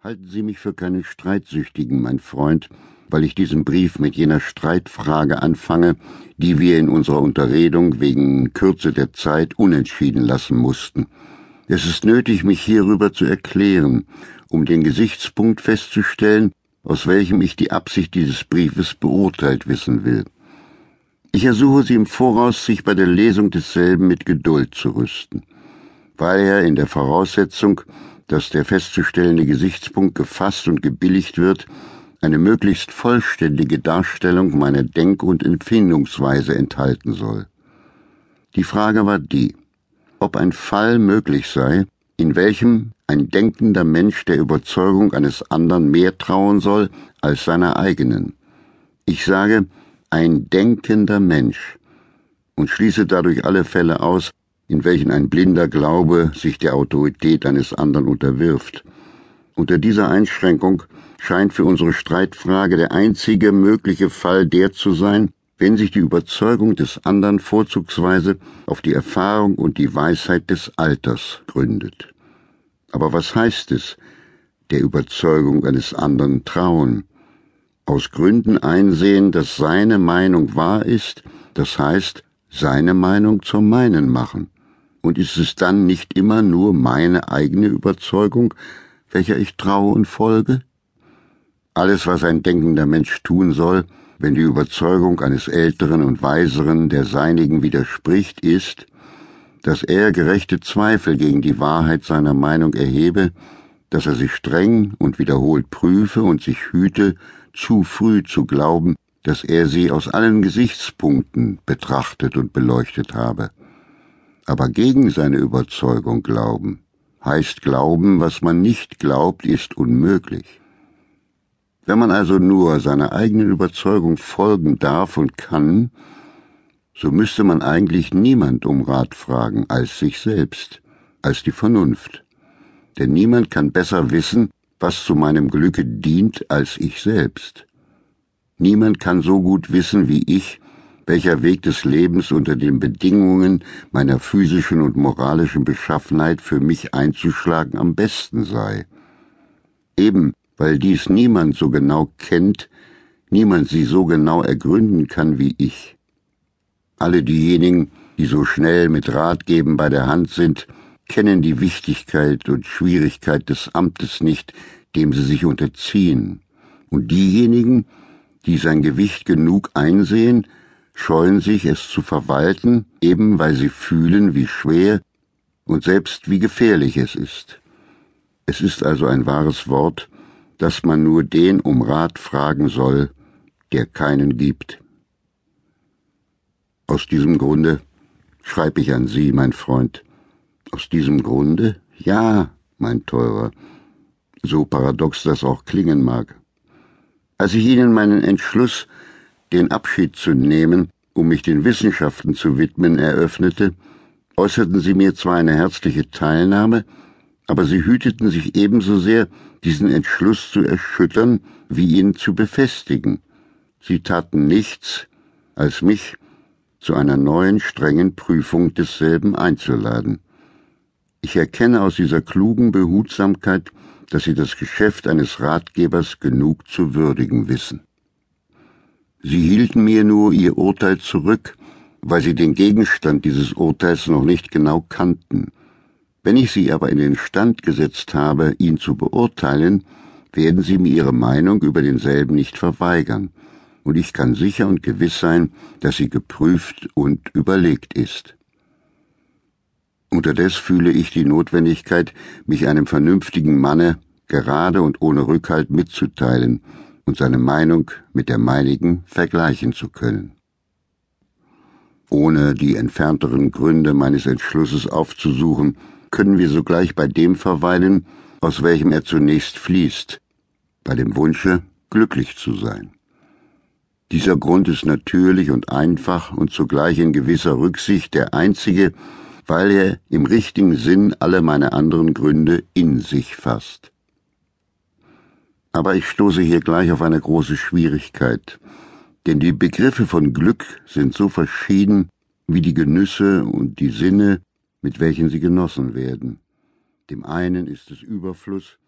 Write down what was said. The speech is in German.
Halten Sie mich für keinen Streitsüchtigen, mein Freund, weil ich diesen Brief mit jener Streitfrage anfange, die wir in unserer Unterredung wegen Kürze der Zeit unentschieden lassen mussten. Es ist nötig, mich hierüber zu erklären, um den Gesichtspunkt festzustellen, aus welchem ich die Absicht dieses Briefes beurteilt wissen will. Ich ersuche Sie im Voraus, sich bei der Lesung desselben mit Geduld zu rüsten, weil er in der Voraussetzung, dass der festzustellende Gesichtspunkt gefasst und gebilligt wird, eine möglichst vollständige Darstellung meiner Denk- und Empfindungsweise enthalten soll. Die Frage war die, ob ein Fall möglich sei, in welchem ein denkender Mensch der Überzeugung eines anderen mehr trauen soll als seiner eigenen. Ich sage, ein denkender Mensch und schließe dadurch alle Fälle aus, in welchen ein blinder Glaube sich der Autorität eines anderen unterwirft. Unter dieser Einschränkung scheint für unsere Streitfrage der einzige mögliche Fall der zu sein, wenn sich die Überzeugung des anderen vorzugsweise auf die Erfahrung und die Weisheit des Alters gründet. Aber was heißt es, der Überzeugung eines anderen trauen? Aus Gründen einsehen, dass seine Meinung wahr ist, das heißt, seine Meinung zur meinen machen. Und ist es dann nicht immer nur meine eigene Überzeugung, welcher ich traue und folge? Alles, was ein denkender Mensch tun soll, wenn die Überzeugung eines Älteren und Weiseren der seinigen widerspricht, ist, dass er gerechte Zweifel gegen die Wahrheit seiner Meinung erhebe, dass er sich streng und wiederholt prüfe und sich hüte, zu früh zu glauben, dass er sie aus allen Gesichtspunkten betrachtet und beleuchtet habe aber gegen seine Überzeugung glauben. Heißt glauben, was man nicht glaubt, ist unmöglich. Wenn man also nur seiner eigenen Überzeugung folgen darf und kann, so müsste man eigentlich niemand um Rat fragen als sich selbst, als die Vernunft. Denn niemand kann besser wissen, was zu meinem Glücke dient, als ich selbst. Niemand kann so gut wissen wie ich, welcher Weg des Lebens unter den Bedingungen meiner physischen und moralischen Beschaffenheit für mich einzuschlagen am besten sei. Eben weil dies niemand so genau kennt, niemand sie so genau ergründen kann wie ich. Alle diejenigen, die so schnell mit Ratgeben bei der Hand sind, kennen die Wichtigkeit und Schwierigkeit des Amtes nicht, dem sie sich unterziehen. Und diejenigen, die sein Gewicht genug einsehen, scheuen sich, es zu verwalten, eben weil sie fühlen, wie schwer und selbst wie gefährlich es ist. Es ist also ein wahres Wort, dass man nur den um Rat fragen soll, der keinen gibt. Aus diesem Grunde schreibe ich an Sie, mein Freund. Aus diesem Grunde? Ja, mein Teurer, so paradox das auch klingen mag. Als ich Ihnen meinen Entschluss den Abschied zu nehmen, um mich den Wissenschaften zu widmen, eröffnete, äußerten sie mir zwar eine herzliche Teilnahme, aber sie hüteten sich ebenso sehr, diesen Entschluss zu erschüttern, wie ihn zu befestigen. Sie taten nichts, als mich zu einer neuen strengen Prüfung desselben einzuladen. Ich erkenne aus dieser klugen Behutsamkeit, dass Sie das Geschäft eines Ratgebers genug zu würdigen wissen. Sie hielten mir nur ihr Urteil zurück, weil sie den Gegenstand dieses Urteils noch nicht genau kannten. Wenn ich sie aber in den Stand gesetzt habe, ihn zu beurteilen, werden sie mir ihre Meinung über denselben nicht verweigern, und ich kann sicher und gewiss sein, dass sie geprüft und überlegt ist. Unterdes fühle ich die Notwendigkeit, mich einem vernünftigen Manne gerade und ohne Rückhalt mitzuteilen, und seine Meinung mit der meinigen vergleichen zu können. Ohne die entfernteren Gründe meines Entschlusses aufzusuchen, können wir sogleich bei dem verweilen, aus welchem er zunächst fließt, bei dem Wunsche, glücklich zu sein. Dieser Grund ist natürlich und einfach und zugleich in gewisser Rücksicht der einzige, weil er im richtigen Sinn alle meine anderen Gründe in sich fasst. Aber ich stoße hier gleich auf eine große Schwierigkeit, denn die Begriffe von Glück sind so verschieden wie die Genüsse und die Sinne, mit welchen sie genossen werden. Dem einen ist es Überfluss,